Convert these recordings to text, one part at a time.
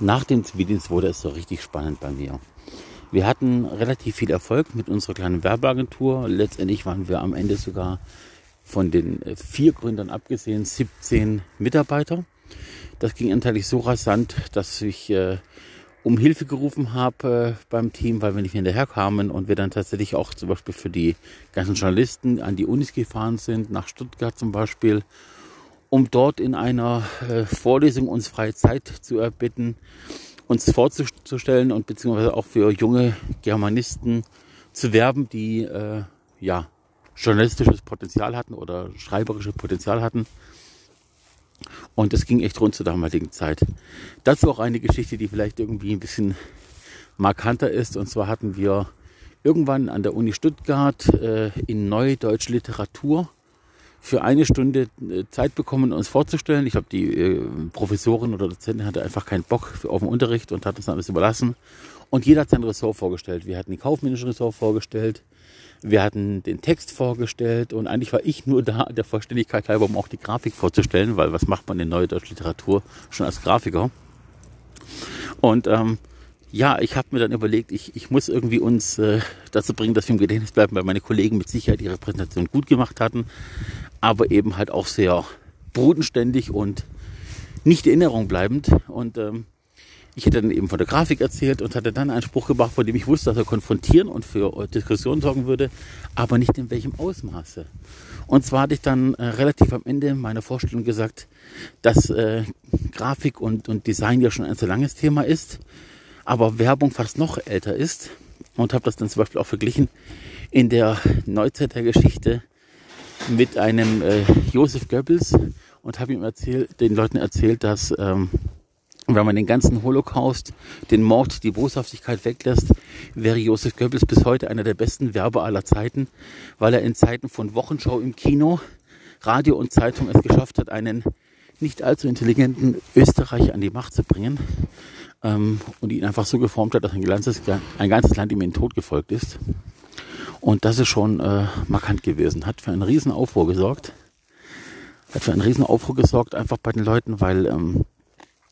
nach dem Zivildienst wurde es so richtig spannend bei mir. Wir hatten relativ viel Erfolg mit unserer kleinen Werbeagentur. Letztendlich waren wir am Ende sogar von den äh, vier Gründern abgesehen 17 Mitarbeiter. Das ging anteilig so rasant, dass ich äh, um Hilfe gerufen habe äh, beim Team, weil wir nicht hinterherkamen und wir dann tatsächlich auch zum Beispiel für die ganzen Journalisten an die Unis gefahren sind, nach Stuttgart zum Beispiel, um dort in einer äh, Vorlesung uns freie Zeit zu erbitten, uns vorzustellen und beziehungsweise auch für junge Germanisten zu werben, die äh, ja journalistisches Potenzial hatten oder schreiberisches Potenzial hatten. Und das ging echt rund zur damaligen Zeit. Dazu auch eine Geschichte, die vielleicht irgendwie ein bisschen markanter ist. Und zwar hatten wir irgendwann an der Uni Stuttgart äh, in Neudeutsche Literatur für eine Stunde äh, Zeit bekommen, uns vorzustellen. Ich glaube, die äh, Professorin oder Dozentin hatte einfach keinen Bock auf den Unterricht und hat uns alles überlassen. Und jeder hat sein Ressort vorgestellt. Wir hatten die kaufmännische Ressort vorgestellt, wir hatten den Text vorgestellt und eigentlich war ich nur da, der Vollständigkeit halber, um auch die Grafik vorzustellen, weil was macht man in Neue Deutsche Literatur schon als Grafiker? Und ähm, ja, ich habe mir dann überlegt, ich, ich muss irgendwie uns äh, dazu bringen, dass wir im Gedächtnis bleiben, weil meine Kollegen mit Sicherheit ihre Präsentation gut gemacht hatten aber eben halt auch sehr bodenständig und nicht in Erinnerung bleibend. Und ähm, ich hätte dann eben von der Grafik erzählt und hatte dann einen Spruch gebracht, von dem ich wusste, dass er konfrontieren und für Diskussionen sorgen würde, aber nicht in welchem Ausmaße. Und zwar hatte ich dann äh, relativ am Ende meiner Vorstellung gesagt, dass äh, Grafik und, und Design ja schon ein sehr langes Thema ist, aber Werbung fast noch älter ist. Und habe das dann zum Beispiel auch verglichen in der Neuzeit der Geschichte mit einem äh, Josef Goebbels und habe ihm erzählt, den Leuten erzählt, dass ähm, wenn man den ganzen Holocaust, den Mord, die Boshaftigkeit weglässt, wäre Josef Goebbels bis heute einer der besten Werber aller Zeiten, weil er in Zeiten von Wochenschau im Kino, Radio und Zeitung es geschafft hat, einen nicht allzu intelligenten Österreicher an die Macht zu bringen ähm, und ihn einfach so geformt hat, dass ein ganzes, ein ganzes Land ihm in den Tod gefolgt ist. Und das ist schon äh, markant gewesen. Hat für einen riesen Aufruhr gesorgt. Hat für einen riesen Aufruhr gesorgt, einfach bei den Leuten, weil, ähm,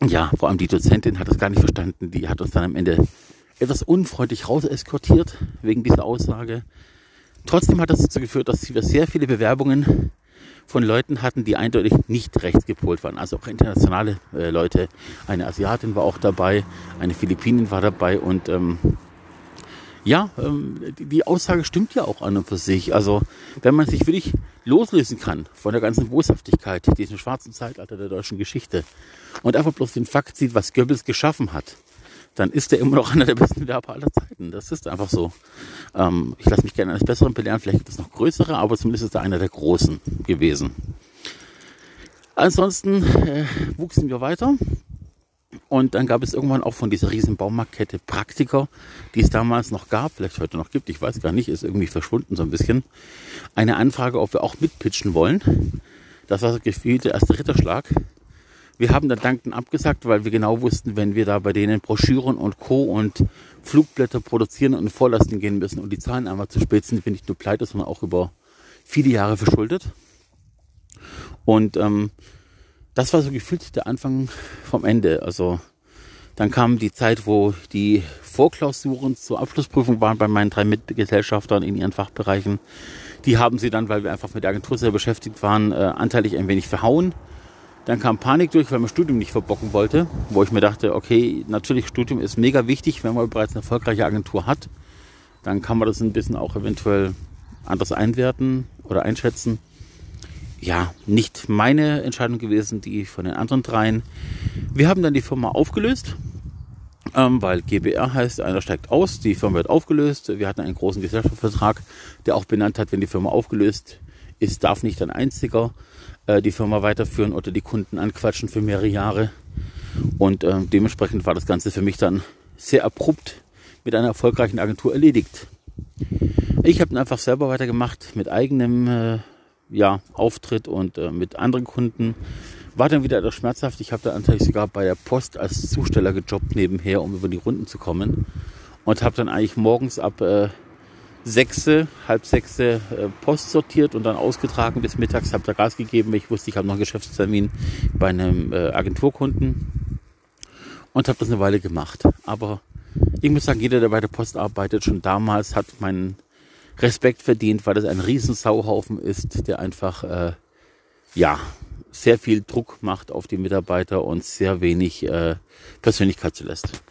ja, vor allem die Dozentin hat das gar nicht verstanden. Die hat uns dann am Ende etwas unfreundlich raus eskortiert wegen dieser Aussage. Trotzdem hat das dazu geführt, dass wir sehr viele Bewerbungen von Leuten hatten, die eindeutig nicht rechtsgepolt waren. Also auch internationale äh, Leute. Eine Asiatin war auch dabei, eine Philippinin war dabei und ähm, ja, ähm, die Aussage stimmt ja auch an und für sich. Also wenn man sich wirklich loslösen kann von der ganzen Boshaftigkeit, diesem schwarzen Zeitalter der deutschen Geschichte und einfach bloß den Fakt sieht, was Goebbels geschaffen hat, dann ist er immer noch einer der besten Werber aller Zeiten. Das ist einfach so. Ähm, ich lasse mich gerne eines Besseren belehren. Vielleicht gibt es noch größere, aber zumindest ist er einer der Großen gewesen. Ansonsten äh, wuchsen wir weiter. Und dann gab es irgendwann auch von dieser riesen Baumarktkette Praktiker, die es damals noch gab, vielleicht heute noch gibt, ich weiß gar nicht, ist irgendwie verschwunden so ein bisschen, eine Anfrage, ob wir auch mitpitchen wollen. Das war so gefühlt der erste Ritterschlag. Wir haben dann dankend abgesagt, weil wir genau wussten, wenn wir da bei denen Broschüren und Co. und Flugblätter produzieren und Vorlasten gehen müssen und die Zahlen einmal zu spät sind, wir nicht nur pleite, sondern auch über viele Jahre verschuldet. Und ähm, das war so gefühlt der Anfang vom Ende. Also dann kam die Zeit, wo die Vorklausuren zur Abschlussprüfung waren bei meinen drei Mitgesellschaftern in ihren Fachbereichen. Die haben sie dann, weil wir einfach mit der Agentur sehr beschäftigt waren, äh, anteilig ein wenig verhauen. Dann kam Panik durch, weil man Studium nicht verbocken wollte, wo ich mir dachte, okay, natürlich Studium ist mega wichtig, wenn man bereits eine erfolgreiche Agentur hat. Dann kann man das ein bisschen auch eventuell anders einwerten oder einschätzen ja, nicht meine Entscheidung gewesen, die von den anderen dreien. Wir haben dann die Firma aufgelöst, ähm, weil GBR heißt, einer steigt aus, die Firma wird aufgelöst. Wir hatten einen großen Gesellschaftsvertrag, der auch benannt hat, wenn die Firma aufgelöst ist, darf nicht ein einziger äh, die Firma weiterführen oder die Kunden anquatschen für mehrere Jahre. Und äh, dementsprechend war das Ganze für mich dann sehr abrupt mit einer erfolgreichen Agentur erledigt. Ich habe einfach selber weitergemacht mit eigenem äh, ja, Auftritt und äh, mit anderen Kunden. War dann wieder etwas schmerzhaft. Ich habe da natürlich sogar bei der Post als Zusteller gejobbt nebenher, um über die Runden zu kommen. Und habe dann eigentlich morgens ab äh, sechse, halb sechse äh, Post sortiert und dann ausgetragen bis mittags. Habe da Gas gegeben, ich wusste, ich habe noch einen Geschäftstermin bei einem äh, Agenturkunden. und habe das eine Weile gemacht. Aber ich muss sagen, jeder, der bei der Post arbeitet, schon damals hat meinen Respekt verdient, weil das ein riesen Sauhaufen ist, der einfach äh, ja sehr viel Druck macht auf die Mitarbeiter und sehr wenig äh, Persönlichkeit zulässt.